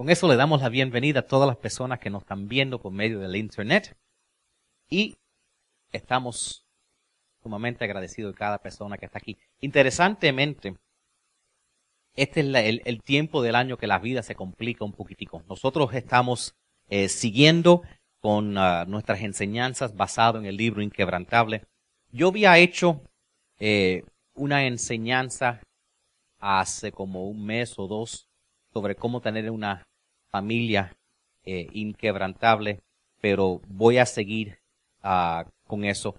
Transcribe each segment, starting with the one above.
Con eso le damos la bienvenida a todas las personas que nos están viendo por medio del Internet y estamos sumamente agradecidos de cada persona que está aquí. Interesantemente, este es el, tiempo del año que la vida se complica un poquitico. Nosotros estamos eh, siguiendo con ah, nuestras enseñanzas basado en el libro Inquebrantable. Yo había hecho eh, una enseñanza hace como un mes o dos sobre cómo tener una familia eh, inquebrantable, pero voy a seguir uh, con eso.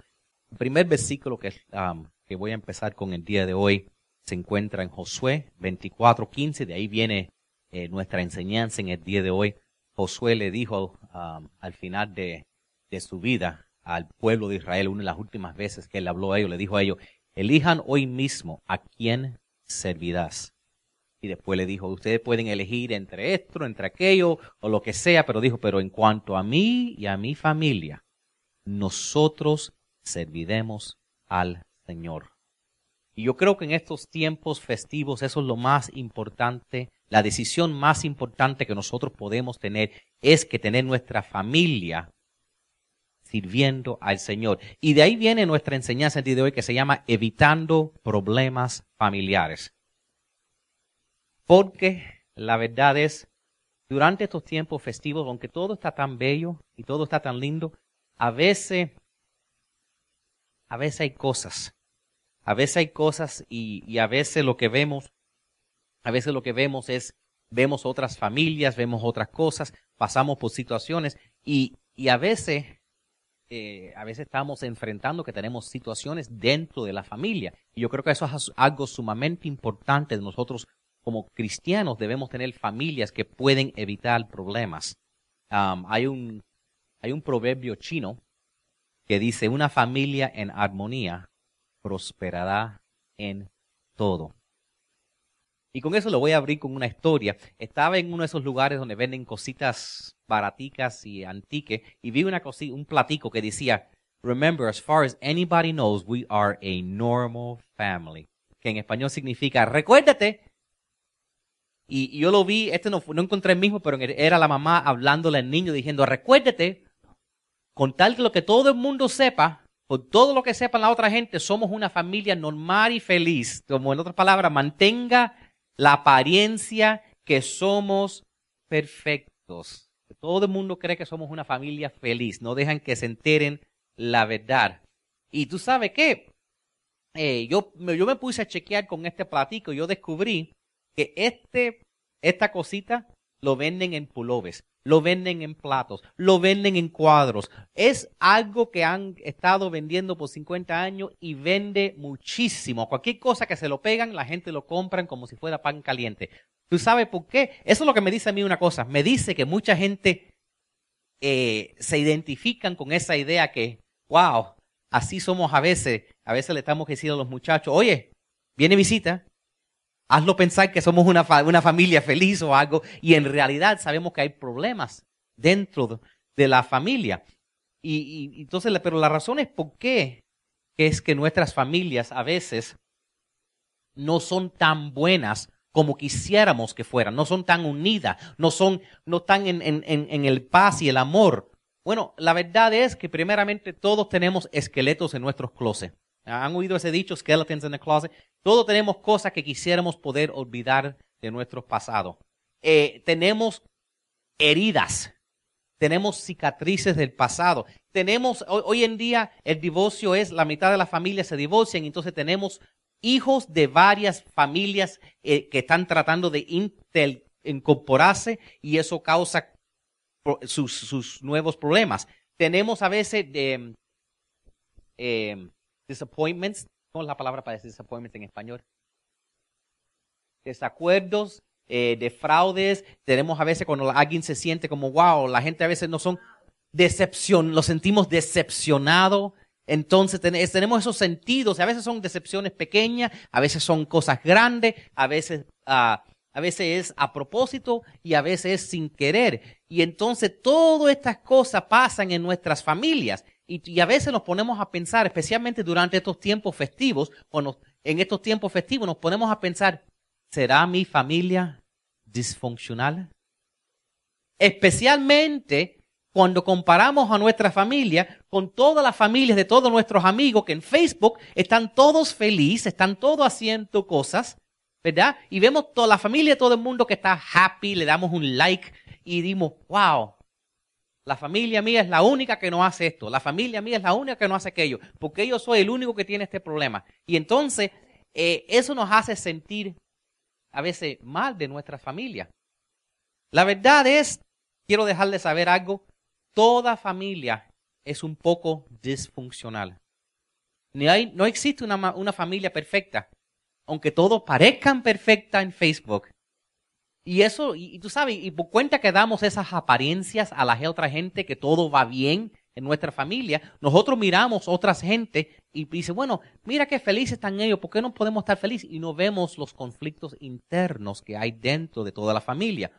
El primer versículo que, um, que voy a empezar con el día de hoy se encuentra en Josué 24:15, de ahí viene eh, nuestra enseñanza en el día de hoy. Josué le dijo um, al final de, de su vida al pueblo de Israel, una de las últimas veces que él habló a ellos, le dijo a ellos, elijan hoy mismo a quién servirás. Y después le dijo, ustedes pueden elegir entre esto, entre aquello, o lo que sea, pero dijo, pero en cuanto a mí y a mi familia, nosotros serviremos al Señor. Y yo creo que en estos tiempos festivos eso es lo más importante, la decisión más importante que nosotros podemos tener es que tener nuestra familia sirviendo al Señor. Y de ahí viene nuestra enseñanza día de hoy que se llama evitando problemas familiares. Porque la verdad es, durante estos tiempos festivos, aunque todo está tan bello y todo está tan lindo, a veces, a veces hay cosas, a veces hay cosas y, y a veces lo que vemos, a veces lo que vemos es, vemos otras familias, vemos otras cosas, pasamos por situaciones y, y a veces eh, a veces estamos enfrentando que tenemos situaciones dentro de la familia. Y yo creo que eso es algo sumamente importante de nosotros como cristianos debemos tener familias que pueden evitar problemas. hay, un, hay un proverbio chino que dice, una familia en armonía prosperará en todo. Y con eso lo voy a abrir con una historia. Estaba en uno de esos lugares donde venden cositas baraticas y antiques y vi una cosita, un platico que decía, Remember, as far as anybody knows, we are a normal family. Que en español significa, recuérdate y, yo lo vi, este no, no encontré el mismo, pero era la mamá hablándole al niño diciendo, recuérdate, con tal que lo que todo el mundo sepa, por todo lo que sepa la otra gente, somos una familia normal y feliz. Como en otras palabras, mantenga la apariencia que somos perfectos. Todo el mundo cree que somos una familia feliz. No dejan que se enteren la verdad. Y tú sabes qué? Eh, yo, yo me puse a chequear con este platico y yo descubrí que este, esta cosita lo venden en pullovers, lo venden en platos, lo venden en cuadros. Es algo que han estado vendiendo por 50 años y vende muchísimo. Cualquier cosa que se lo pegan, la gente lo compran como si fuera pan caliente. ¿Tú sabes por qué? Eso es lo que me dice a mí una cosa. Me dice que mucha gente eh, se identifican con esa idea que, wow, así somos a veces. A veces le estamos diciendo a los muchachos, oye, viene visita, Hazlo pensar que somos una, una familia feliz o algo y en realidad sabemos que hay problemas dentro de la familia. Y, entonces, pero la razón es por qué es que nuestras familias a veces no son tan buenas como quisiéramos que fueran, no son tan unidas, no son, no están en, en, en, el paz y el amor. Bueno, la verdad es que primeramente todos tenemos esqueletos en nuestros closets. ¿Han oído ese dicho, skeletons in the closet? Todos tenemos cosas que quisiéramos poder olvidar de nuestro pasado. Eh, tenemos heridas, tenemos cicatrices del pasado. Tenemos, hoy, en día el divorcio es, la mitad de las familias se divorcian, entonces tenemos hijos de varias familias eh, que están tratando de incorporarse y eso causa sus, nuevos problemas. Tenemos a veces eh, disappointments. ¿Cómo es la palabra para decir disappointments en español? Desacuerdos, eh, de fraudes. Tenemos a veces cuando alguien se siente como, wow, la gente a veces no son decepción, lo sentimos decepcionado. Entonces tenemos esos sentidos, a veces son decepciones pequeñas, a veces son cosas grandes, a veces, ah, a veces es a propósito y a veces es sin querer. Y entonces todas estas cosas pasan en nuestras familias. Y, a veces nos ponemos a pensar, especialmente durante estos tiempos festivos, cuando en estos tiempos festivos nos ponemos a pensar, ¿será mi familia disfuncional? Especialmente cuando comparamos a nuestra familia con todas las familias de todos nuestros amigos que en Facebook están todos felices, están todos haciendo cosas, ¿verdad? Y vemos toda la familia, todo el mundo que está happy, le damos un like y dimos, wow, la familia mía es la única que no hace esto, la familia mía es la única que no hace aquello, porque yo soy el único que tiene este problema. Y entonces eh, eso nos hace sentir a veces mal de nuestra familia. La verdad es, quiero dejarles saber algo, toda familia es un poco disfuncional. Ni hay, no existe una, una familia perfecta, aunque todos parezcan perfectas en Facebook. Y eso, y, tú sabes, y por cuenta que damos esas apariencias a la otra gente que todo va bien en nuestra familia, nosotros miramos otras gente y dice, bueno, mira qué felices están ellos, ¿por qué no podemos estar felices? Y no vemos los conflictos internos que hay dentro de toda la familia.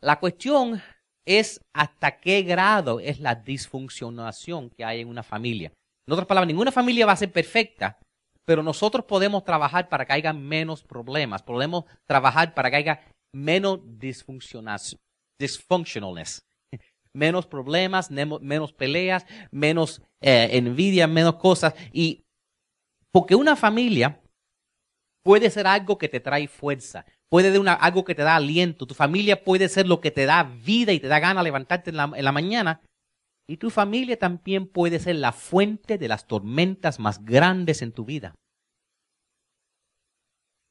La cuestión es hasta qué grado es la disfuncionación que hay en una familia. En otras palabras, ninguna familia va a ser perfecta, pero nosotros podemos trabajar para que haya menos problemas, podemos trabajar para que haya menos disfuncionalness, menos problemas, menos peleas, menos eh, envidia, menos cosas. Y porque una familia puede ser algo que te trae fuerza, puede ser algo que te da aliento, tu familia puede ser lo que te da vida y te da gana levantarte en la mañana, y tu familia también puede ser la fuente de las tormentas más grandes en tu vida.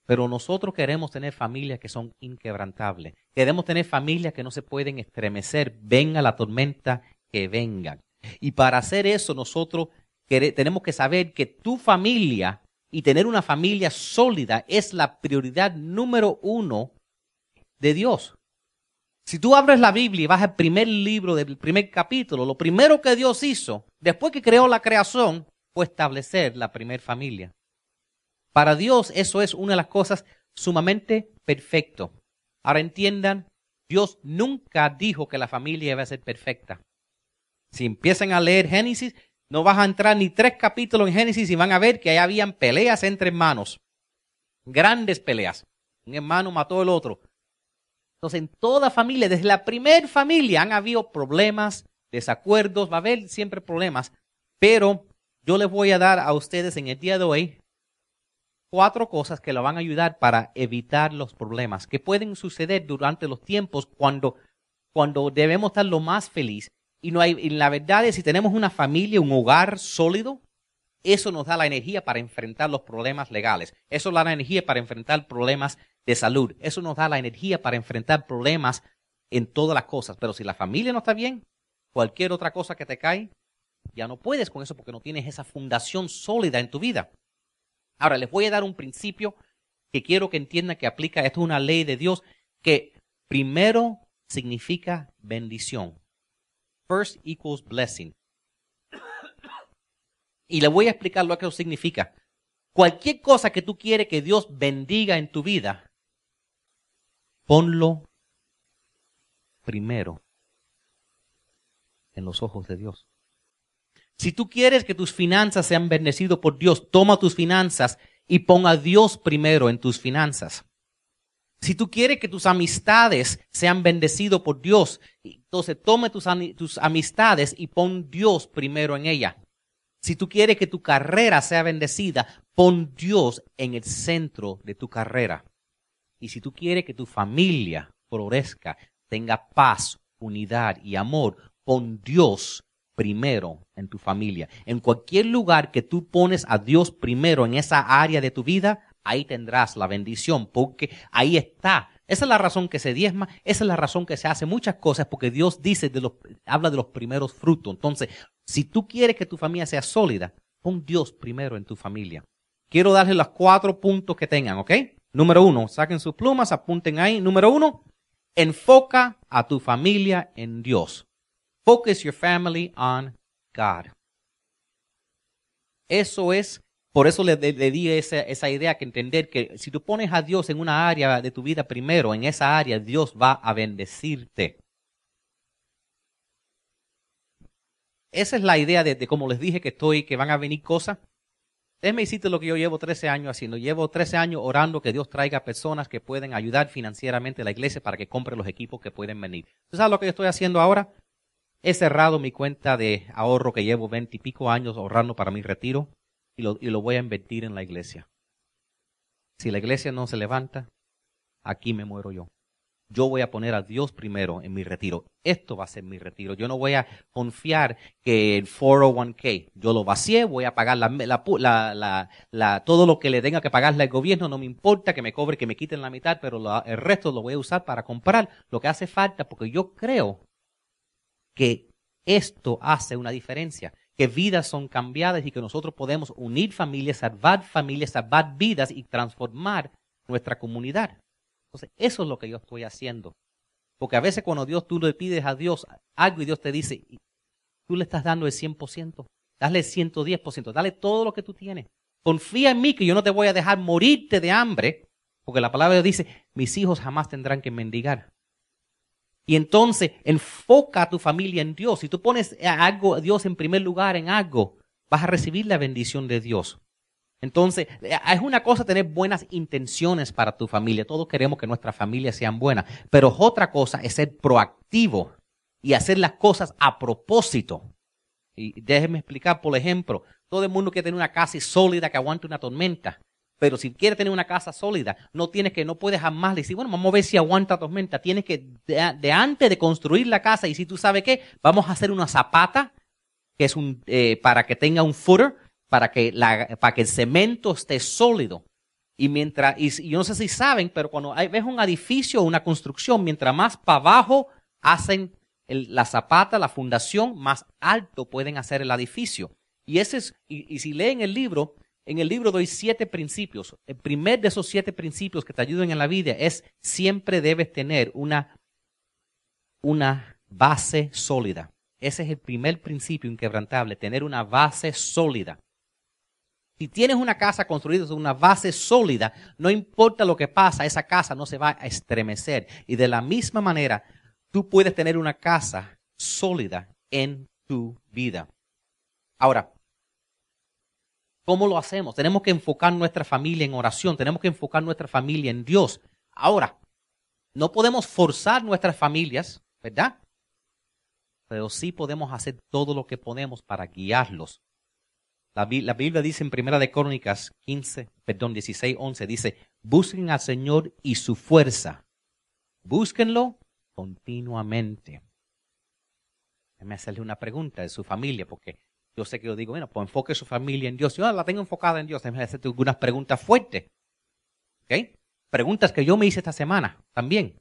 Pero nosotros queremos tener familias que son inquebrantables. Queremos tener familias que no se pueden estremecer, venga la tormenta que venga. Y para hacer eso nosotros tenemos que saber que tu familia y tener una familia sólida es la prioridad número uno de Dios. Si tú abres la Biblia y vas al primer libro del primer capítulo, lo primero que Dios hizo, después que creó la creación, fue establecer la primer familia. Para Dios eso es una de las cosas sumamente perfecto. Ahora entiendan, Dios nunca dijo que la familia iba a ser perfecta. Si empiezan a leer Génesis, no vas a entrar ni tres capítulos en Génesis y van a ver que ahí habían peleas entre hermanos. Grandes peleas. Un hermano mató al otro. Entonces, en toda familia, desde la primer familia, han habido problemas, desacuerdos, va a haber siempre problemas, pero yo les voy a dar a ustedes en el día de hoy cuatro cosas que lo van a ayudar para evitar los problemas que pueden suceder durante los tiempos cuando, cuando debemos estar lo más feliz. Y, no hay, y la verdad es, si tenemos una familia, un hogar sólido, eso nos da la energía para enfrentar los problemas legales. Eso nos da la energía para enfrentar problemas de salud. Eso nos da la energía para enfrentar problemas en todas las cosas. Pero si la familia no está bien, cualquier otra cosa que te cae, ya no puedes con eso porque no tienes esa fundación sólida en tu vida. Ahora, les voy a dar un principio que quiero que entiendan que aplica. Esto es una ley de Dios que primero significa bendición. First equals blessing. Y le voy a explicar lo que eso significa. Cualquier cosa que tú quieres que Dios bendiga en tu vida, ponlo primero en los ojos de Dios. Si tú quieres que tus finanzas sean bendecidas por Dios, toma tus finanzas y pon a Dios primero en tus finanzas. Si tú quieres que tus amistades sean bendecidas por Dios, entonces toma tus, tus amistades y pon Dios primero en ella. Si tú quieres que tu carrera sea bendecida, pon Dios en el centro de tu carrera. Y si tú quieres que tu familia florezca, tenga paz, unidad y amor, pon Dios primero en tu familia. En cualquier lugar que tú pones a Dios primero en esa área de tu vida, ahí tendrás la bendición, porque ahí está. Esa es la razón que se diezma, esa es la razón que se hace muchas cosas, porque Dios dice de los, habla de los primeros frutos. Entonces, si tú quieres que tu familia sea sólida, pon Dios primero en tu familia. Quiero darles los cuatro puntos que tengan, ¿ok? Número uno, saquen sus plumas, apunten ahí. Número uno, enfoca a tu familia en Dios. Focus your family on God. Eso es, por eso le, di esa, idea que entender que si tú pones a Dios en una área de tu vida primero, en esa área Dios va a bendecirte. Esa es la idea de, de como les dije que estoy, que van a venir cosas Déjeme decirte lo que yo llevo 13 años haciendo. Llevo 13 años orando que Dios traiga personas que pueden ayudar financieramente a la iglesia para que compre los equipos que pueden venir. ¿Tú sabes lo que yo estoy haciendo ahora? He cerrado mi cuenta de ahorro que llevo 20 y pico años ahorrando para mi retiro y lo, y lo voy a invertir en la iglesia. Si la iglesia no se levanta, aquí me muero yo yo voy a poner a Dios primero en mi retiro. Esto va a ser mi retiro. Yo no voy a confiar que el 401k, yo lo vacié, voy a pagar la, la, la, todo lo que le tenga que pagarle al gobierno, no me importa que me cobre, que me quiten la mitad, pero el resto lo voy a usar para comprar lo que hace falta, porque yo creo que esto hace una diferencia, que vidas son cambiadas y que nosotros podemos unir familias, salvar familias, salvar vidas y transformar nuestra comunidad. Entonces, eso es lo que yo estoy haciendo. Porque a veces cuando Dios, tú le pides a Dios algo y Dios te dice, tú le estás dando el 100%, dale el 110%, dale todo lo que tú tienes. Confía en mí que yo no te voy a dejar morirte de hambre, porque la palabra dice, mis hijos jamás tendrán que mendigar. Y entonces enfoca a tu familia en Dios. Si tú pones algo, a Dios en primer lugar en algo, vas a recibir la bendición de Dios. Entonces, eh, es una cosa tener buenas intenciones para tu familia. Todos queremos que nuestras familias sean buenas. Pero otra cosa es ser proactivo y hacer las cosas a propósito. Y déjeme explicar, por ejemplo, todo el mundo quiere tener una casa sólida que aguante una tormenta. Pero si quiere tener una casa sólida, no tienes que, no puedes jamás decir, bueno, vamos a ver si aguanta tormenta. Tienes que, de, antes de construir la casa, y si tú sabes qué, vamos a hacer una zapata, que es un, eh, para que tenga un footer, para que, la, para que el cemento esté sólido. Y mientras, y, yo no sé si saben, pero cuando hay, ves un edificio o una construcción, mientras más para abajo hacen la zapata, la fundación, más alto pueden hacer el edificio. Y ese es, y, si leen el libro, en el libro doy siete principios. El primer de esos siete principios que te ayudan en la vida es siempre debes tener una, una base sólida. Ese es el primer principio inquebrantable, tener una base sólida. Si tienes una casa construida sobre una base sólida, no importa lo que pasa, esa casa no se va a estremecer. Y de la misma manera, tú puedes tener una casa sólida en tu vida. Ahora, ¿cómo lo hacemos? Tenemos que enfocar nuestra familia en oración, tenemos que enfocar nuestra familia en Dios. Ahora, no podemos forzar nuestras familias, ¿verdad? Pero sí podemos hacer todo lo que podemos para guiarlos la, Biblia dice en Primera de Crónicas 15, perdón, 16, 11, dice, busquen al Señor y su fuerza. Búsquenlo continuamente. Déjame hacerle una pregunta de su familia, porque yo sé que yo digo, bueno, pues enfoque su familia en Dios. Yo la tengo enfocada en Dios. Déjame hacerte algunas preguntas fuertes. ¿Ok? Preguntas que yo me hice esta semana también.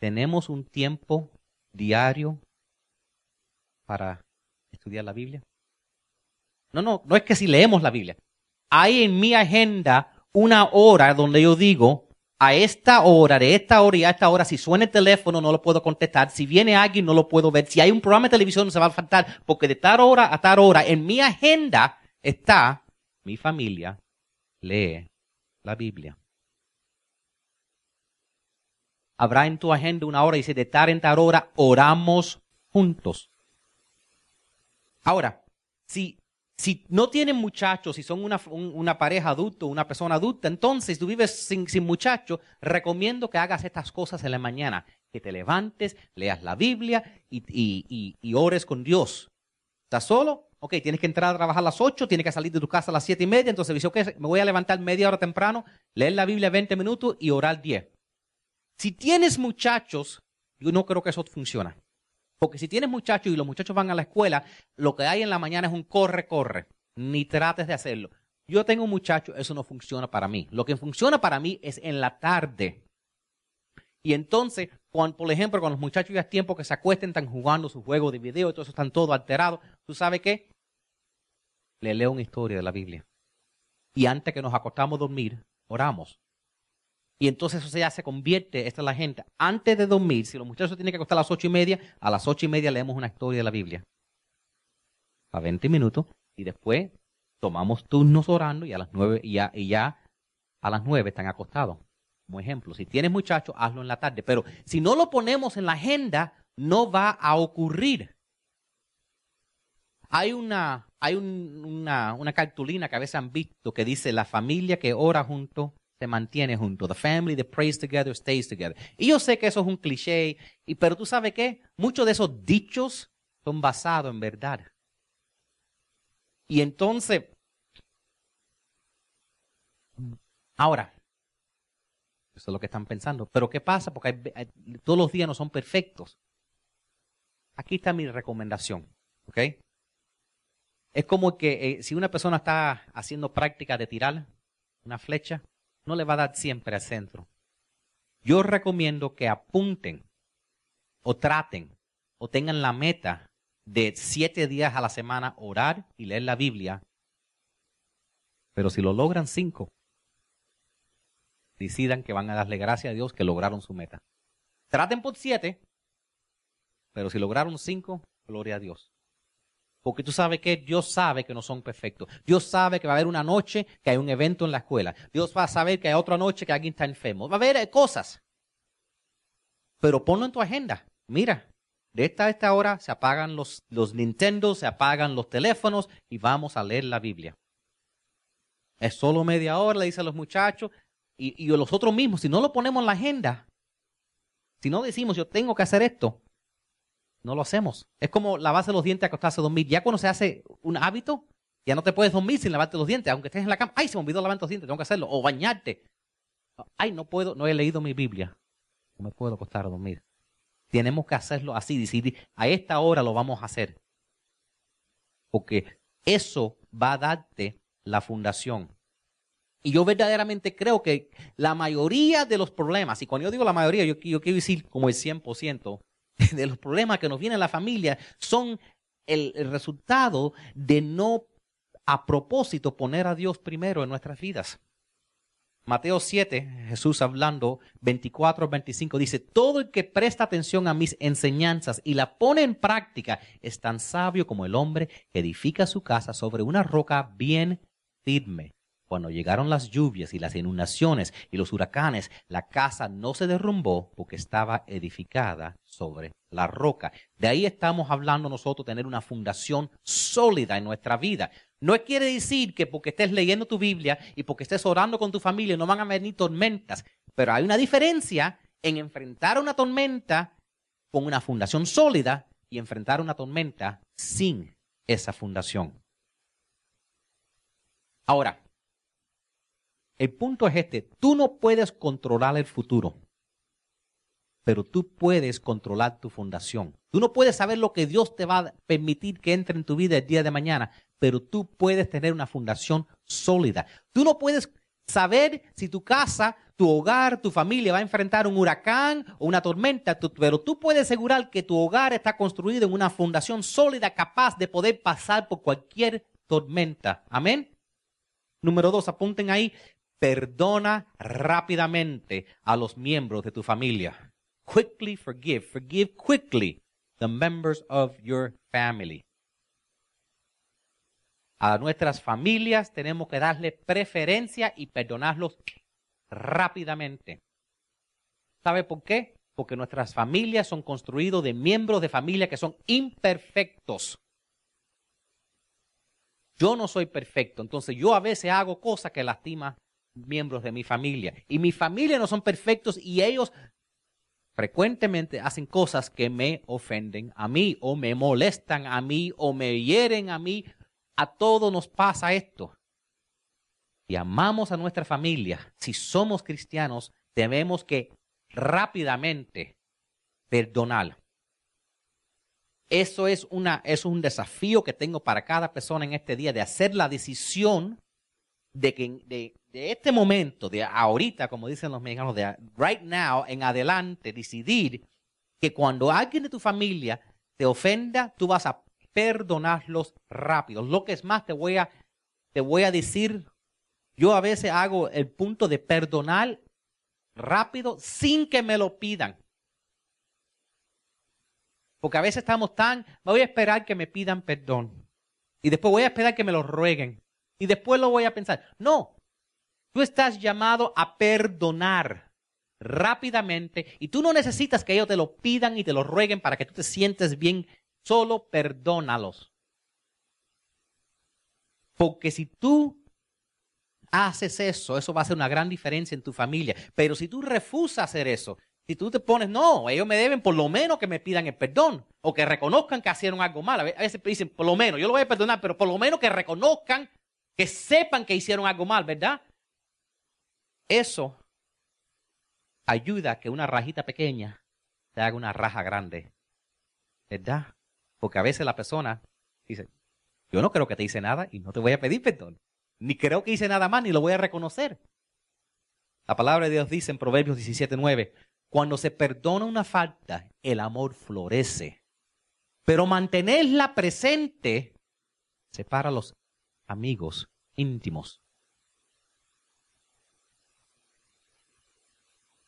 ¿Tenemos un tiempo diario para estudiar la Biblia? No, no, no es que si leemos la Biblia. Hay en mi agenda una hora donde yo digo, a esta hora, de esta hora y a esta hora, si suena el teléfono no lo puedo contestar, si viene alguien no lo puedo ver, si hay un programa de televisión no se va a faltar, porque de tal hora a tal hora en mi agenda está mi familia lee la Biblia. Habrá en tu agenda una hora y dice de tal en tal hora oramos juntos. Ahora, si si no tienen muchachos, si son una, pareja adulta, una persona adulta, entonces tú vives sin, sin muchachos, recomiendo que hagas estas cosas en la mañana. Que te levantes, leas la Biblia y, ores con Dios. ¿Estás solo? Ok, tienes que entrar a trabajar a las 8, tienes que salir de tu casa a las siete y media, entonces dice, ok, me voy a levantar media hora temprano, leer la Biblia 20 minutos y orar 10. Si tienes muchachos, yo no creo que eso funcione. Porque si tienes muchachos y los muchachos van a la escuela, lo que hay en la mañana es un corre, corre. Ni trates de hacerlo. Yo tengo un muchacho, eso no funciona para mí. Lo que funciona para mí es en la tarde. Y entonces, cuando, por ejemplo, cuando los muchachos ya es tiempo que se acuesten, están jugando su juego de video, todo eso están todo alterado. ¿Tú sabes qué? Le leo una historia de la Biblia. Y antes que nos acostamos a dormir, oramos. Y entonces eso ya se convierte, esta es la gente, antes de dormir, si los muchachos tienen que acostar a las ocho y media, a las ocho y media leemos una historia de la Biblia. A 20 minutos. Y después tomamos turnos orando y a las nueve, y ya, ya a las nueve están acostados. Como ejemplo, si tienes muchachos, hazlo en la tarde. Pero si no lo ponemos en la agenda, no va a ocurrir. hay una, hay una, una cartulina que a veces han visto que dice la familia que ora junto se mantiene junto. The family that prays together stays together. Y yo sé que eso es un cliché, y, pero tú sabes qué? Muchos de esos dichos son basados en verdad. Y entonces, ahora, eso es lo que están pensando. Pero ¿qué pasa? Porque todos los días no son perfectos. Aquí está mi recomendación. ¿Ok? Es como que eh, si una persona está haciendo práctica de tirar una flecha, no le va a dar siempre al centro. Yo recomiendo que apunten o traten o tengan la meta de siete días a la semana orar y leer la Biblia. Pero si lo logran cinco, decidan que van a darle gracias a Dios que lograron su meta. Traten por siete, pero si lograron cinco, gloria a Dios. Porque tú sabes que Dios sabe que no son perfectos. Dios sabe que va a haber una noche que hay un evento en la escuela. Dios va a saber que hay otra noche que alguien está enfermo. Va a haber cosas. Pero ponlo en tu agenda. Mira, de esta a esta hora se apagan los, los Nintendo, se apagan los teléfonos y vamos a leer la Biblia. Es solo media hora, le dicen los muchachos. Y, y los otros mismos, si no lo ponemos en la agenda, si no decimos yo tengo que hacer esto, no lo hacemos. Es como lavarse los dientes, acostarse a dormir. Ya cuando se hace un hábito, ya no te puedes dormir sin lavarte los dientes, aunque estés en la cama. Ay, se me olvidó lavar los dientes, tengo que hacerlo. O bañarte. Ay, no puedo, no he leído mi Biblia. No me puedo acostar a dormir. Tenemos que hacerlo así, decidir, a esta hora lo vamos a hacer. Porque eso va a darte la fundación. Y yo verdaderamente creo que la mayoría de los problemas, y cuando yo digo la mayoría, yo, yo quiero decir como el 100%, de los problemas que nos vienen a la familia son el, resultado de no a propósito poner a Dios primero en nuestras vidas. Mateo 7, Jesús hablando 24 25 dice, todo el que presta atención a mis enseñanzas y la pone en práctica es tan sabio como el hombre que edifica su casa sobre una roca bien firme. Cuando llegaron las lluvias y las inundaciones y los huracanes, la casa no se derrumbó porque estaba edificada sobre la roca. De ahí estamos hablando nosotros tener una fundación sólida en nuestra vida. No quiere decir que porque estés leyendo tu Biblia y porque estés orando con tu familia no van a venir tormentas, pero hay una diferencia en enfrentar una tormenta con una fundación sólida y enfrentar una tormenta sin esa fundación. Ahora, el punto es este, tú no puedes controlar el futuro, pero tú puedes controlar tu fundación. Tú no puedes saber lo que Dios te va a permitir que entre en tu vida el día de mañana, pero tú puedes tener una fundación sólida. Tú no puedes saber si tu casa, tu hogar, tu familia va a enfrentar un huracán o una tormenta, pero tú puedes asegurar que tu hogar está construido en una fundación sólida capaz de poder pasar por cualquier tormenta. Amén. Número dos, apunten ahí, Perdona rápidamente a los miembros de tu familia. Quickly forgive. Forgive quickly the members of your family. A nuestras familias tenemos que darle preferencia y perdonarlos rápidamente. ¿Sabe por qué? Porque nuestras familias son construidas de miembros de familia que son imperfectos. Yo no soy perfecto, entonces yo a veces hago cosas que lastiman miembros de mi familia. Y mi familia no son perfectos y ellos frecuentemente hacen cosas que me ofenden a mí o me molestan a mí o me hieren a mí. A todos nos pasa esto. Y amamos a nuestra familia. Si somos cristianos, debemos que rápidamente perdonar. Eso es, una, es un desafío que tengo para cada persona en este día de hacer la decisión de que de, de este momento, de ahorita, como dicen los mexicanos, de right now en adelante, decidir que cuando alguien de tu familia te ofenda, tú vas a perdonarlos rápido. Lo que es más, te voy a, te voy a decir, yo a veces hago el punto de perdonar rápido sin que me lo pidan. Porque a veces estamos tan, voy a esperar que me pidan perdón. Y después voy a esperar que me lo rueguen. Y después lo voy a pensar. No, Tú estás llamado a perdonar rápidamente y tú no necesitas que ellos te lo pidan y te lo rueguen para que tú te sientes bien. Solo perdónalos. Porque si tú haces eso, eso va a hacer una gran diferencia en tu familia. Pero si tú refusas hacer eso, si tú te pones, no, ellos me deben por lo menos que me pidan el perdón o que reconozcan que hicieron algo mal. A veces dicen, por lo menos, yo lo voy a perdonar, pero por lo menos que reconozcan, que sepan que hicieron algo mal, ¿verdad? Eso ayuda a que una rajita pequeña te haga una raja grande, ¿verdad? Porque a veces la persona dice, yo no creo que te hice nada y no te voy a pedir perdón. Ni creo que hice nada más, ni lo voy a reconocer. La palabra de Dios dice en Proverbios 17:9, cuando se perdona una falta, el amor florece. Pero mantenerla presente separa los amigos íntimos.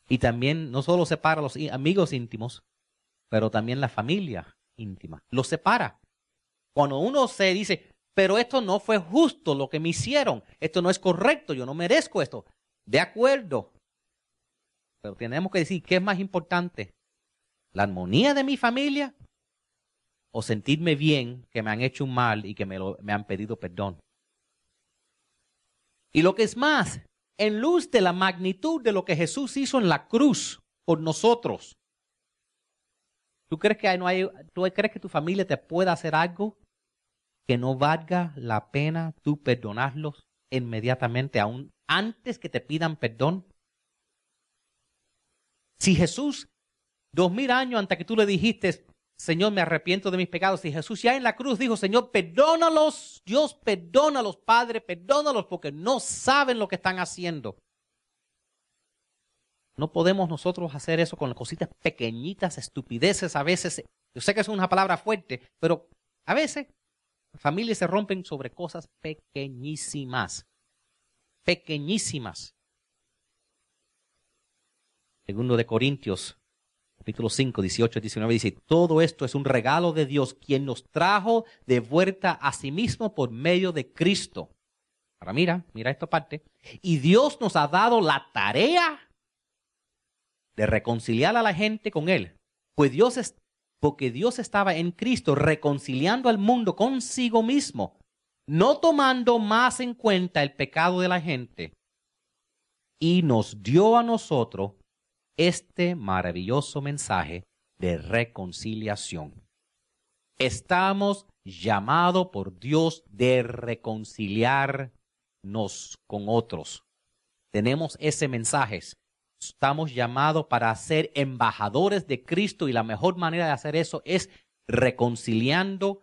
Y también no solo separa a los amigos íntimos, pero también la familia íntima. Los separa. Cuando uno se dice, pero esto no fue justo lo que me hicieron, esto no es correcto, yo no merezco esto. De acuerdo. Pero tenemos que decir, ¿qué es más importante? ¿La armonía de mi familia? ¿O sentirme bien que me han hecho un mal y que me, me han pedido perdón? Y lo que es más, en luz de la magnitud de lo que Jesús hizo en la cruz por nosotros, ¿tú crees que, no hay, ¿tú crees que tu familia te pueda hacer algo que no valga la pena tú perdonarlos inmediatamente, aún antes que te pidan perdón? Si Jesús, dos mil años antes que tú le dijiste, Señor, me arrepiento de mis pecados, si Jesús ya en la cruz dijo, Señor, perdónalos, Dios, perdónalos, Padre, perdónalos, porque no saben lo que están haciendo. No podemos nosotros hacer eso con cositas pequeñitas, estupideces a veces. Yo sé que es una palabra fuerte, pero a veces Familias se rompen sobre cosas pequeñísimas. Pequeñísimas. Segundo de Corintios, capítulo 5, 18 19 dice, todo esto es un regalo de Dios, quien nos trajo de vuelta a sí mismo por medio de Cristo. Ahora mira, mira esta parte. Y Dios nos ha dado la tarea de reconciliar a la gente con Él. Pues Dios es, porque Dios estaba en Cristo reconciliando al mundo consigo mismo, no tomando más en cuenta el pecado de la gente, y nos dio a nosotros este maravilloso mensaje de reconciliación. Estamos llamados por Dios de reconciliarnos con otros. Tenemos ese mensaje. Estamos llamados para ser embajadores de Cristo y la mejor manera de hacer eso es reconciliando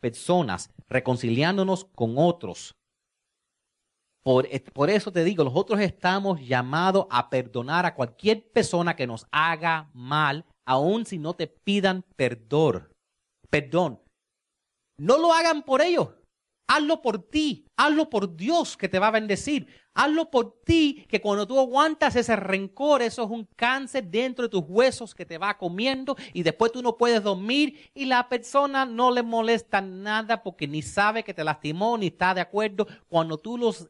personas, reconciliándonos con otros. Por, por, eso te digo, nosotros estamos llamados a perdonar a cualquier persona que nos haga mal, aun si no te pidan perdón. Perdón. No lo hagan por ellos. Hazlo por ti, hazlo por Dios que te va a bendecir, hazlo por ti que cuando tú aguantas ese rencor, eso es un cáncer dentro de tus huesos que te va comiendo y después tú no puedes dormir y la persona no le molesta nada porque ni sabe que te lastimó ni está de acuerdo. Cuando tú los,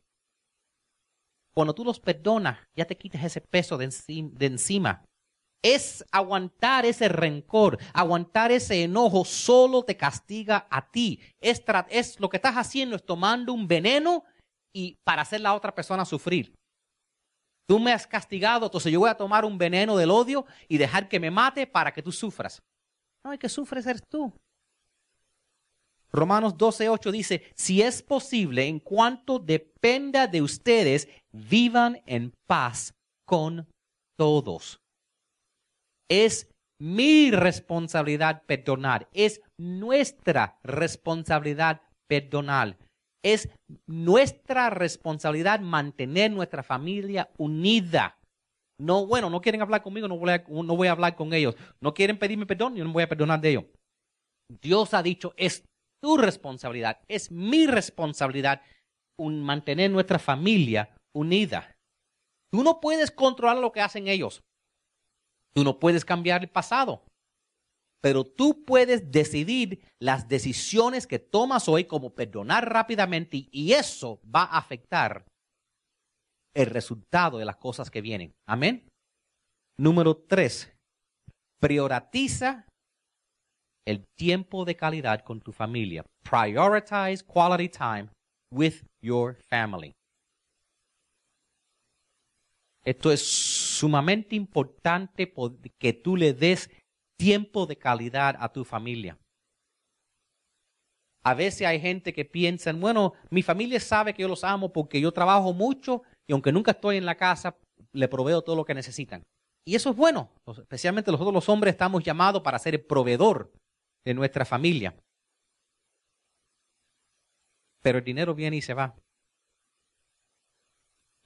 cuando tú los perdonas, ya te quitas ese peso de, encima es aguantar ese rencor, aguantar ese enojo, solo te castiga a ti. Es, es lo que estás haciendo es tomando un veneno y para hacer la otra persona sufrir. Tú me has castigado, entonces yo voy a tomar un veneno del odio y dejar que me mate para que tú sufras. No, hay que sufres eres tú. Romanos 12:8 dice, si es posible, en cuanto dependa de ustedes, vivan en paz con todos. Es mi responsabilidad perdonar. Es nuestra responsabilidad perdonar. Es nuestra responsabilidad mantener nuestra familia unida. No, bueno, no quieren hablar conmigo, no voy, a, no voy a hablar con ellos. No quieren pedirme perdón, yo no voy a perdonar de ellos. Dios ha dicho, es tu responsabilidad, es mi responsabilidad mantener nuestra familia unida. Tú no puedes controlar lo que hacen ellos. Tú no puedes cambiar el pasado, pero tú puedes decidir las decisiones que tomas hoy como perdonar rápidamente y eso va a afectar el resultado de las cosas que vienen. Amén. Número tres, prioritiza el tiempo de calidad con tu familia. Prioritize quality time with your family. Esto es sumamente importante que tú le des tiempo de calidad a tu familia. A veces hay gente que piensa, bueno, mi familia sabe que yo los amo porque yo trabajo mucho y aunque nunca estoy en la casa, le proveo todo lo que necesitan. Y eso es bueno, especialmente nosotros los hombres estamos llamados para ser el proveedor de nuestra familia. Pero el dinero viene y se va.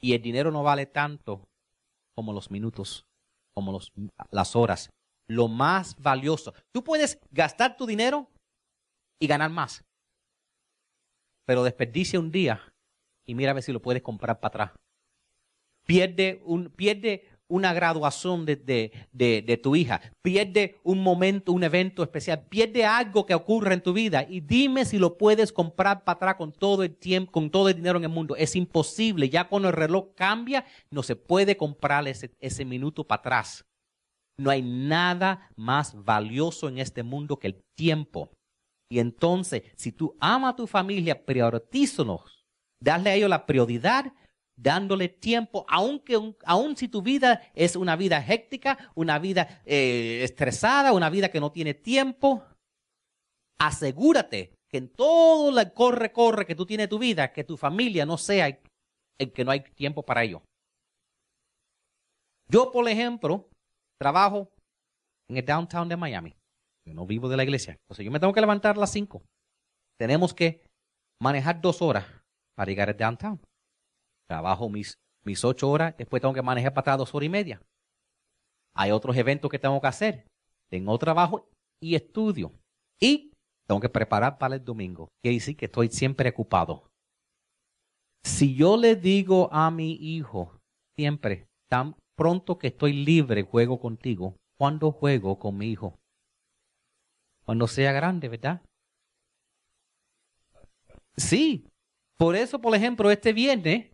Y el dinero no vale tanto como los minutos, como los, las horas. Lo más valioso. Tú puedes gastar tu dinero y ganar más. Pero desperdicia un día y mira a ver si lo puedes comprar para atrás. Pierde, un, pierde una graduación de, de, tu hija, pierde un momento, un evento especial, pierde algo que ocurre en tu vida y dime si lo puedes comprar para atrás con todo el tiempo, con todo el dinero en el mundo. Es imposible, ya cuando el reloj cambia, no se puede comprar ese, ese minuto para atrás. No hay nada más valioso en este mundo que el tiempo. Y entonces, si tú amas a tu familia, prioritízalos. Darle a ellos la prioridad dándole tiempo, aunque aun si tu vida es una vida héctica, una vida eh, estresada, una vida que no tiene tiempo, asegúrate que en todo el corre, corre que tú tienes tu vida, que tu familia no sea en que no hay tiempo para ello. Yo, por ejemplo, trabajo en el downtown de Miami. Yo no vivo de la iglesia. Entonces yo me tengo que levantar a las 5. Tenemos que manejar dos horas para llegar al downtown. Trabajo mis, mis ocho horas, después tengo que manejar para atrás dos horas y media. Hay otros eventos que tengo que hacer. Tengo trabajo y estudio. Y tengo que preparar para el domingo. Quiere decir que estoy siempre ocupado. Si yo le digo a mi hijo siempre, tan pronto que estoy libre, juego contigo. ¿Cuándo juego con mi hijo? Cuando sea grande, ¿verdad? Sí. Por eso, por ejemplo, este viernes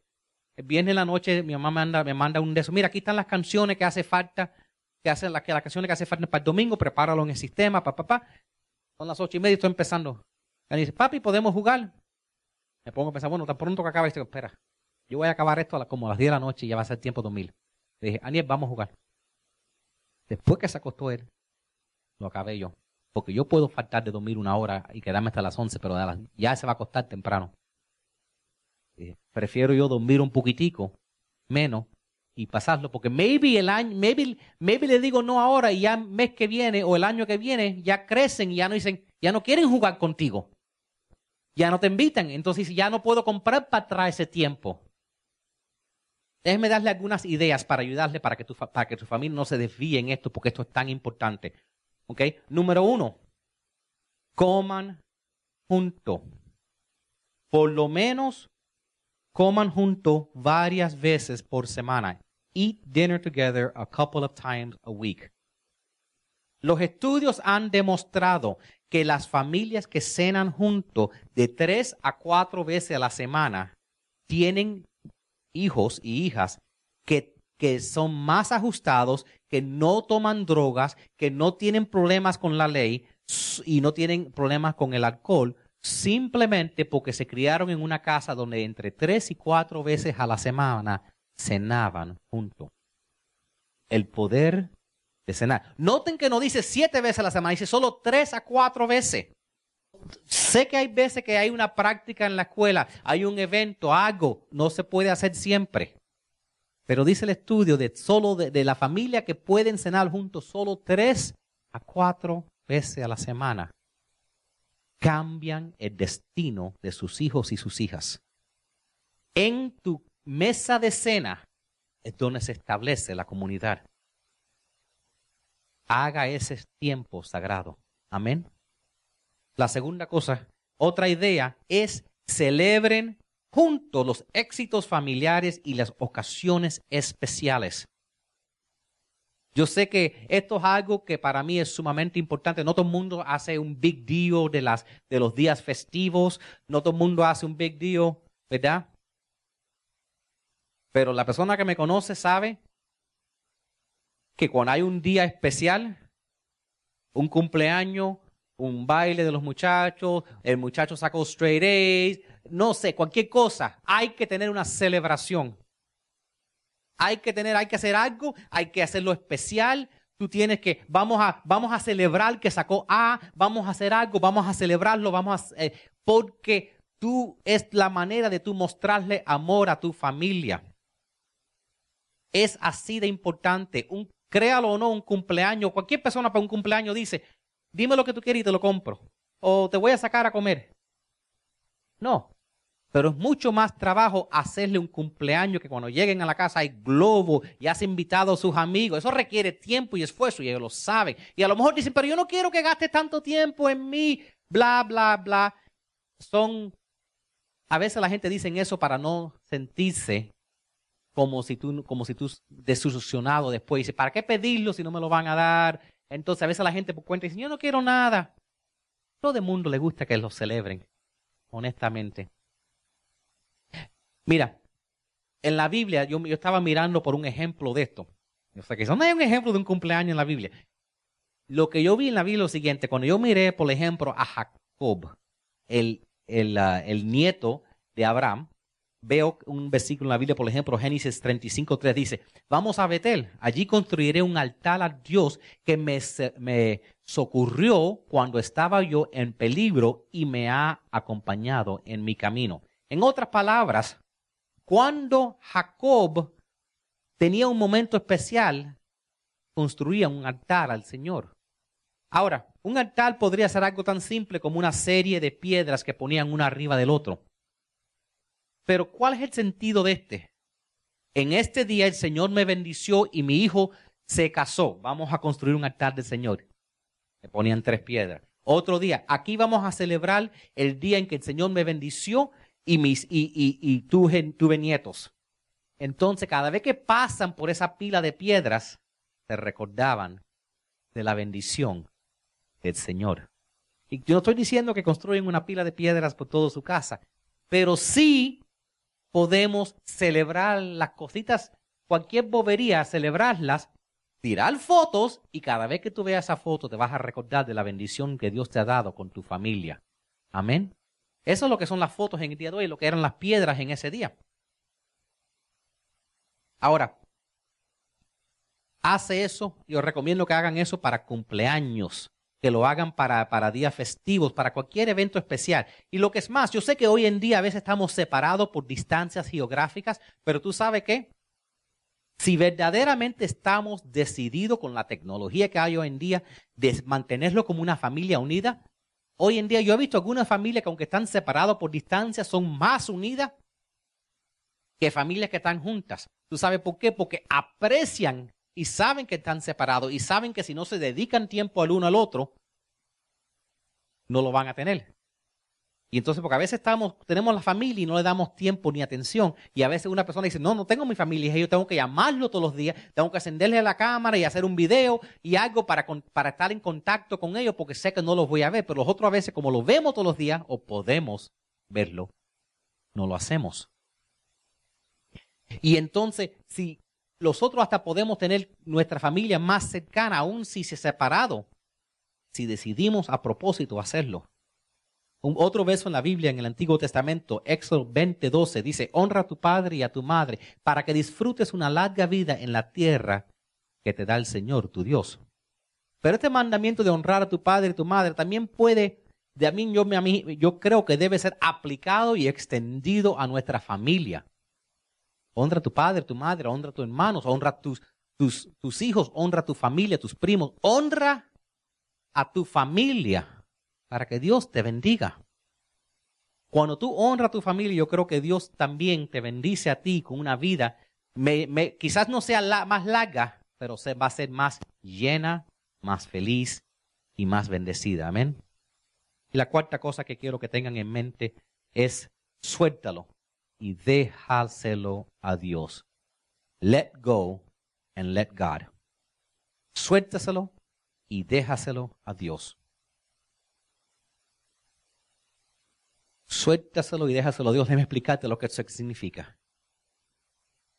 Viene la noche, mi mamá me manda, me manda un de esos. Mira, aquí están las canciones que hace falta, que hacen las, las canciones que hace falta para el domingo, prepáralo en el sistema, papá, papá. Son las ocho y media y estoy empezando. Y dice, papi, ¿podemos jugar? Me pongo a pensar, bueno, tan pronto que acabe esto, espera, yo voy a acabar esto a como a las 10 de la noche y ya va a ser tiempo de dormir. Le dije, Aniel, vamos a jugar. Después que se acostó él, lo acabé yo. Porque yo puedo faltar de dormir una hora y quedarme hasta las 11, pero ya se va a acostar temprano. Prefiero yo dormir un poquitico, menos, y pasarlo, porque maybe el año, maybe, maybe le digo no ahora y ya el mes que viene o el año que viene ya crecen y ya no dicen, ya no quieren jugar contigo. Ya no te invitan, entonces ya no puedo comprar para atrás ese tiempo. Déjeme darle algunas ideas para ayudarle para que, tu, para que tu familia no se desvíe en esto, porque esto es tan importante. ¿Ok? Número uno, coman juntos. Por lo menos coman junto varias veces por semana. Eat dinner together a couple of times a week. Los estudios han demostrado que las familias que cenan juntos de tres a cuatro veces a la semana tienen hijos y hijas que, que son más ajustados, que no toman drogas, que no tienen problemas con la ley y no tienen problemas con el alcohol, simplemente porque se criaron en una casa donde entre tres y cuatro veces a la semana cenaban juntos. El poder de cenar. Noten que no dice siete veces a la semana, dice solo tres a cuatro veces. Sé que hay veces que hay una práctica en la escuela, hay un evento, algo, no se puede hacer siempre. Pero dice el estudio de solo de, de la familia que pueden cenar juntos solo tres a cuatro veces a la semana cambian el destino de sus hijos y sus hijas. En tu mesa de cena es donde se establece la comunidad. Haga ese tiempo sagrado. Amén. La segunda cosa, otra idea es celebren juntos los éxitos familiares y las ocasiones especiales. Yo sé que esto es algo que para mí es sumamente importante. No todo el mundo hace un big deal de, las, de los días festivos. No todo el mundo hace un big deal, ¿verdad? Pero la persona que me conoce sabe que cuando hay un día especial, un cumpleaños, un baile de los muchachos, el muchacho sacó straight A's, no sé, cualquier cosa. Hay que tener una celebración. Hay que tener, hay que hacer algo, hay que hacerlo especial. Tú tienes que, vamos a, vamos a celebrar que sacó A, vamos a hacer algo, vamos a celebrarlo, vamos a, eh, porque tú es la manera de tú mostrarle amor a tu familia. Es así de importante. Un, créalo o no, un cumpleaños, cualquier persona para un cumpleaños dice, dime lo que tú quieres y te lo compro. O te voy a sacar a comer. No. Pero es mucho más trabajo hacerle un cumpleaños que cuando lleguen a la casa hay globo y has invitado a sus amigos. Eso requiere tiempo y esfuerzo y ellos lo saben. Y a lo mejor dicen, pero yo no quiero que gaste tanto tiempo en mí, bla, bla, bla. Son, a veces la gente dice eso para no sentirse como si tú, como si tú desilusionado después. Dice, ¿para qué pedirlo si no me lo van a dar? Entonces a veces la gente por cuenta dice, yo no quiero nada. Todo el mundo le gusta que lo celebren, honestamente. Mira, en la Biblia yo, estaba mirando por un ejemplo de esto. O sea, que no hay un ejemplo de un cumpleaños en la Biblia. Lo que yo vi en la Biblia es lo siguiente. Cuando yo miré, por ejemplo, a Jacob, el, el nieto de Abraham, veo un versículo en la Biblia, por ejemplo, Génesis 35.3 dice, vamos a Betel, allí construiré un altar a Dios que me, me socorrió cuando estaba yo en peligro y me ha acompañado en mi camino. En otras palabras, cuando Jacob tenía un momento especial, construía un altar al Señor. Ahora, un altar podría ser algo tan simple como una serie de piedras que ponían una arriba del otro. Pero ¿cuál es el sentido de este? En este día el Señor me bendició y mi hijo se casó. Vamos a construir un altar del Señor. Me ponían tres piedras. Otro día, aquí vamos a celebrar el día en que el Señor me bendició y, mis, y, y, y tuve nietos. Entonces, cada vez que pasan por esa pila de piedras, se recordaban de la bendición del Señor. Y yo no estoy diciendo que construyen una pila de piedras por toda su casa, pero sí podemos celebrar las cositas, cualquier bobería, celebrarlas, tirar fotos y cada vez que tú veas esa foto te vas a recordar de la bendición que Dios te ha dado con tu familia. Amén. Eso es lo que son las fotos en el día de hoy, lo que eran las piedras en ese día. Ahora, hace eso, yo recomiendo que hagan eso para cumpleaños que lo hagan para, para días festivos, para cualquier evento especial. Y lo que es más, yo sé que hoy en día a veces estamos separados por distancias geográficas, pero tú sabes qué? Si verdaderamente estamos decididos con la tecnología que hay hoy en día de mantenerlo como una familia unida, hoy en día yo he visto algunas familias que aunque están separados por distancias son más unidas que familias que están juntas. ¿Tú sabes por qué? Porque aprecian y saben que están separados y saben que si no se dedican tiempo al uno al otro, no lo van a tener. Y entonces, porque a veces estamos, tenemos la familia y no le damos tiempo ni atención. Y a veces una persona dice, no, no tengo mi familia. Y yo tengo que llamarlo todos los días, tengo que encenderle la cámara y hacer un video y algo para, estar en contacto con ellos porque sé que no los voy a ver. Pero los otros a veces, como lo vemos todos los días o podemos verlo, no lo hacemos. Y entonces, si nosotros hasta podemos tener nuestra familia más cercana, aún si se separado, si decidimos a propósito hacerlo. Otro verso en la Biblia, en el Antiguo Testamento, Éxodo 20:12, dice, honra a tu padre y a tu madre para que disfrutes una larga vida en la tierra que te da el Señor, tu Dios. Pero este mandamiento de honrar a tu padre y tu madre también puede, de a mí yo, a mí, yo creo que debe ser aplicado y extendido a nuestra familia. Honra a tu padre, tu madre, honra a tus hermanos, honra a tus, tus, tus hijos, honra a tu familia, tus primos, honra a tu familia para que Dios te bendiga. Cuando tú honras a tu familia, yo creo que Dios también te bendice a ti con una vida, me, quizás no sea la, más larga, pero va a ser más llena, más feliz y más bendecida. Amén. Y la cuarta cosa que quiero que tengan en mente es suéltalo y déjaselo a Dios. Let go and let God. Suéltaselo y déjaselo a Dios. Suéltaselo y déjaselo a Dios. Déjame explicarte lo que eso significa.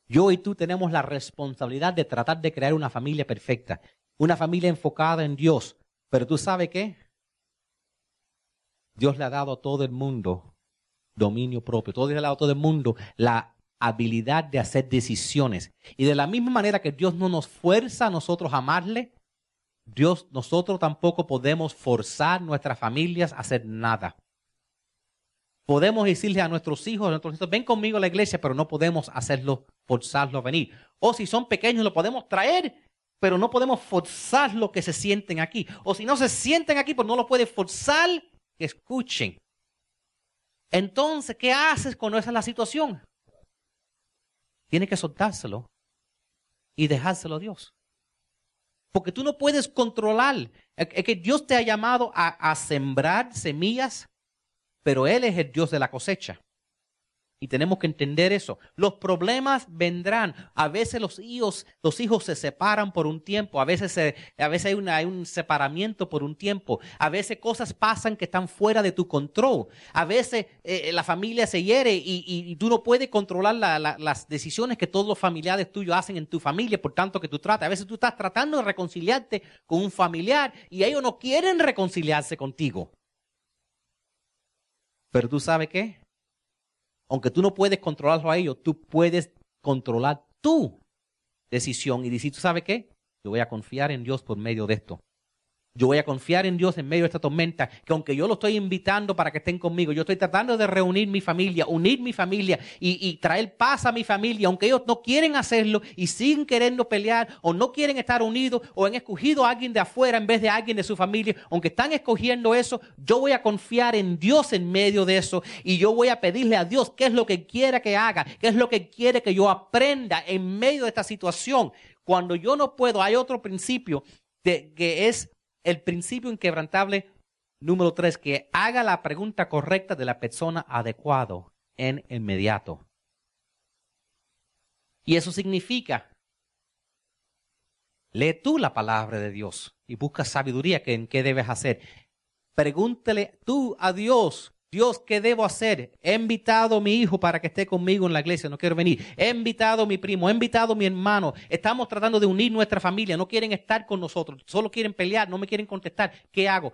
Yo y tú tenemos la responsabilidad de tratar de crear una familia perfecta, una familia enfocada en Dios. Pero tú sabes qué? Dios le ha dado a todo el mundo dominio propio. Todo le ha dado a todo el mundo la habilidad de hacer decisiones. Y de la misma manera que Dios no nos fuerza a nosotros a amarle, Dios, nosotros tampoco podemos forzar nuestras familias a hacer nada. Podemos decirle a nuestros hijos, a nuestros hijos, ven conmigo a la iglesia, pero no podemos hacerlo, forzarlo a venir. O si son pequeños, lo podemos traer, pero no podemos forzarlo que se sienten aquí. O si no se sienten aquí, pues no lo puedes forzar que escuchen. Entonces, ¿qué haces cuando esa es la situación? Tienes que soltárselo y dejárselo a Dios. Porque tú no puedes controlar. Es que Dios te ha llamado a sembrar semillas, pero Él es el Dios de la cosecha. Y tenemos que entender eso. Los problemas vendrán. A veces los hijos, los hijos se separan por un tiempo. A veces, a veces hay, hay, un separamiento por un tiempo. A veces cosas pasan que están fuera de tu control. A veces eh, la familia se hiere y, y, tú no puedes controlar las decisiones que todos los familiares tuyos hacen en tu familia, por tanto que tú tratas. A veces tú estás tratando de reconciliarte con un familiar y ellos no quieren reconciliarse contigo. Pero tú sabes qué? aunque tú no puedes controlarlo a ellos, tú puedes controlar tu decisión y decir, ¿tú sabes qué? Yo voy a confiar en Dios por medio de esto. Yo voy a confiar en Dios en medio de esta tormenta, que aunque yo lo estoy invitando para que estén conmigo, yo estoy tratando de reunir mi familia, unir mi familia y, traer paz a mi familia, aunque ellos no quieren hacerlo y siguen queriendo pelear o no quieren estar unidos o han escogido a alguien de afuera en vez de alguien de su familia, aunque están escogiendo eso, yo voy a confiar en Dios en medio de eso y yo voy a pedirle a Dios qué es lo que quiera que haga, qué es lo que quiere que yo aprenda en medio de esta situación. Cuando yo no puedo, hay otro principio de, que es el principio inquebrantable número tres, que haga la pregunta correcta de la persona adecuado en inmediato. Y eso significa, lee tú la palabra de Dios y busca sabiduría en qué debes hacer. Pregúntele tú a Dios Dios, ¿qué debo hacer? He invitado a mi hijo para que esté conmigo en la iglesia, no quiero venir. He invitado a mi primo, he invitado a mi hermano. Estamos tratando de unir nuestra familia, no quieren estar con nosotros, solo quieren pelear, no me quieren contestar. ¿Qué hago?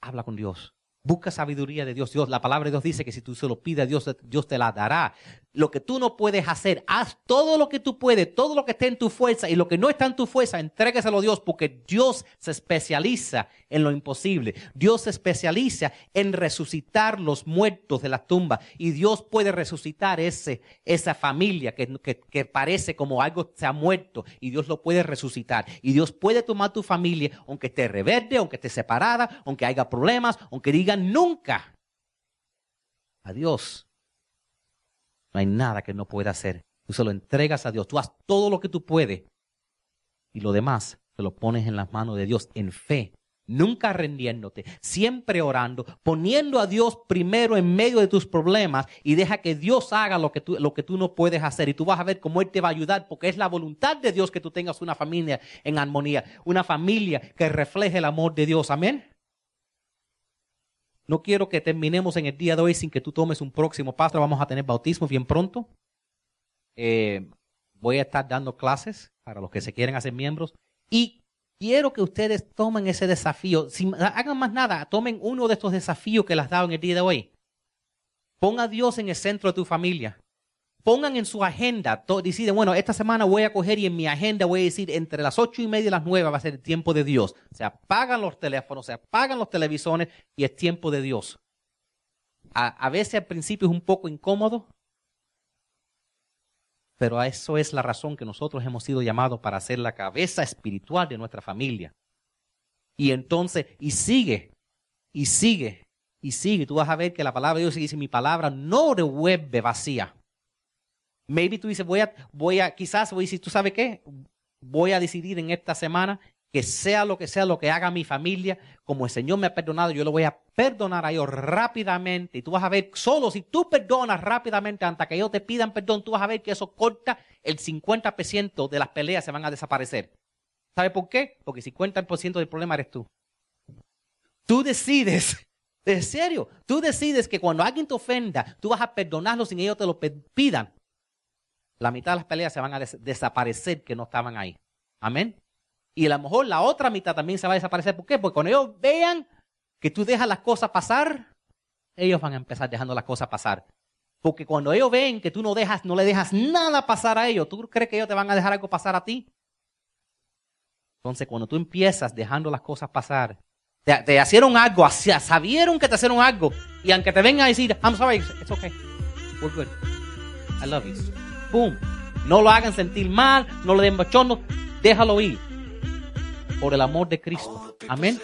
Habla con Dios. Busca sabiduría de Dios. Dios, la palabra de Dios dice que si tú se lo pides a Dios, Dios te la dará lo que tú no puedes hacer, haz todo lo que tú puedes, todo lo que esté en tu fuerza y lo que no está en tu fuerza, entrégaselo a Dios porque Dios se especializa en lo imposible. Dios se especializa en resucitar los muertos de la tumba y Dios puede resucitar ese, esa familia que, que parece como algo se ha muerto y Dios lo puede resucitar. Y Dios puede tomar tu familia, aunque esté reverde, aunque esté separada, aunque haya problemas, aunque digan nunca. Adiós no hay nada que no pueda hacer. Tú se lo entregas a Dios. Tú haz todo lo que tú puedes. Y lo demás se lo pones en las manos de Dios en fe. Nunca rendiéndote, siempre orando, poniendo a Dios primero en medio de tus problemas y deja que Dios haga lo que, tú, lo que tú no puedes hacer. Y tú vas a ver cómo Él te va a ayudar porque es la voluntad de Dios que tú tengas una familia en armonía, una familia que refleje el amor de Dios. Amén. No quiero que terminemos en el día de hoy sin que tú tomes un próximo paso. Vamos a tener bautismo bien pronto. Eh, voy a estar dando clases para los que se quieren hacer miembros. Y quiero que ustedes tomen ese desafío. Si hagan más nada, tomen uno de estos desafíos que les he dado en el día de hoy. Pon a Dios en el centro de tu familia pongan en su agenda, deciden, bueno, esta semana voy a coger y en mi agenda voy a decir entre las ocho y media y las nueve va a ser el tiempo de Dios. Se apagan los teléfonos, se apagan los televisores y es tiempo de Dios. A, veces al principio es un poco incómodo, pero a eso es la razón que nosotros hemos sido llamados para ser la cabeza espiritual de nuestra familia. Y entonces, y sigue, y sigue, y sigue. Tú vas a ver que la palabra de Dios dice, mi palabra no devuelve vacía. Maybe tú dices, voy a, voy a, quizás voy a decir, ¿tú sabes qué? Voy a decidir en esta semana que sea lo que sea lo que haga mi familia, como el Señor me ha perdonado, yo lo voy a perdonar a ellos rápidamente. Y tú vas a ver, solo si tú perdonas rápidamente antes que ellos te pidan perdón, tú vas a ver que eso corta el 50% de las peleas se van a desaparecer. ¿Sabe por qué? Porque el 50% del problema eres tú. Tú decides, en serio, tú decides que cuando alguien te ofenda, tú vas a perdonarlo sin ellos te lo pidan la mitad de las peleas se van a desaparecer que no estaban ahí. Amén. Y a lo mejor la otra mitad también se va a desaparecer. ¿Por qué? Porque cuando ellos vean que tú dejas las cosas pasar, ellos van a empezar dejando las cosas pasar. Porque cuando ellos ven que tú no dejas, no le dejas nada pasar a ellos, ¿tú crees que ellos te van a dejar algo pasar a ti? Entonces, cuando tú empiezas dejando las cosas pasar, te, te hicieron algo, sabieron que te hicieron algo, y aunque te vengan a decir, I'm sorry, it's okay, we're good, I love you. No lo hagan sentir mal, no lo den bochorno, déjalo ir. Por el amor de Cristo. Amén.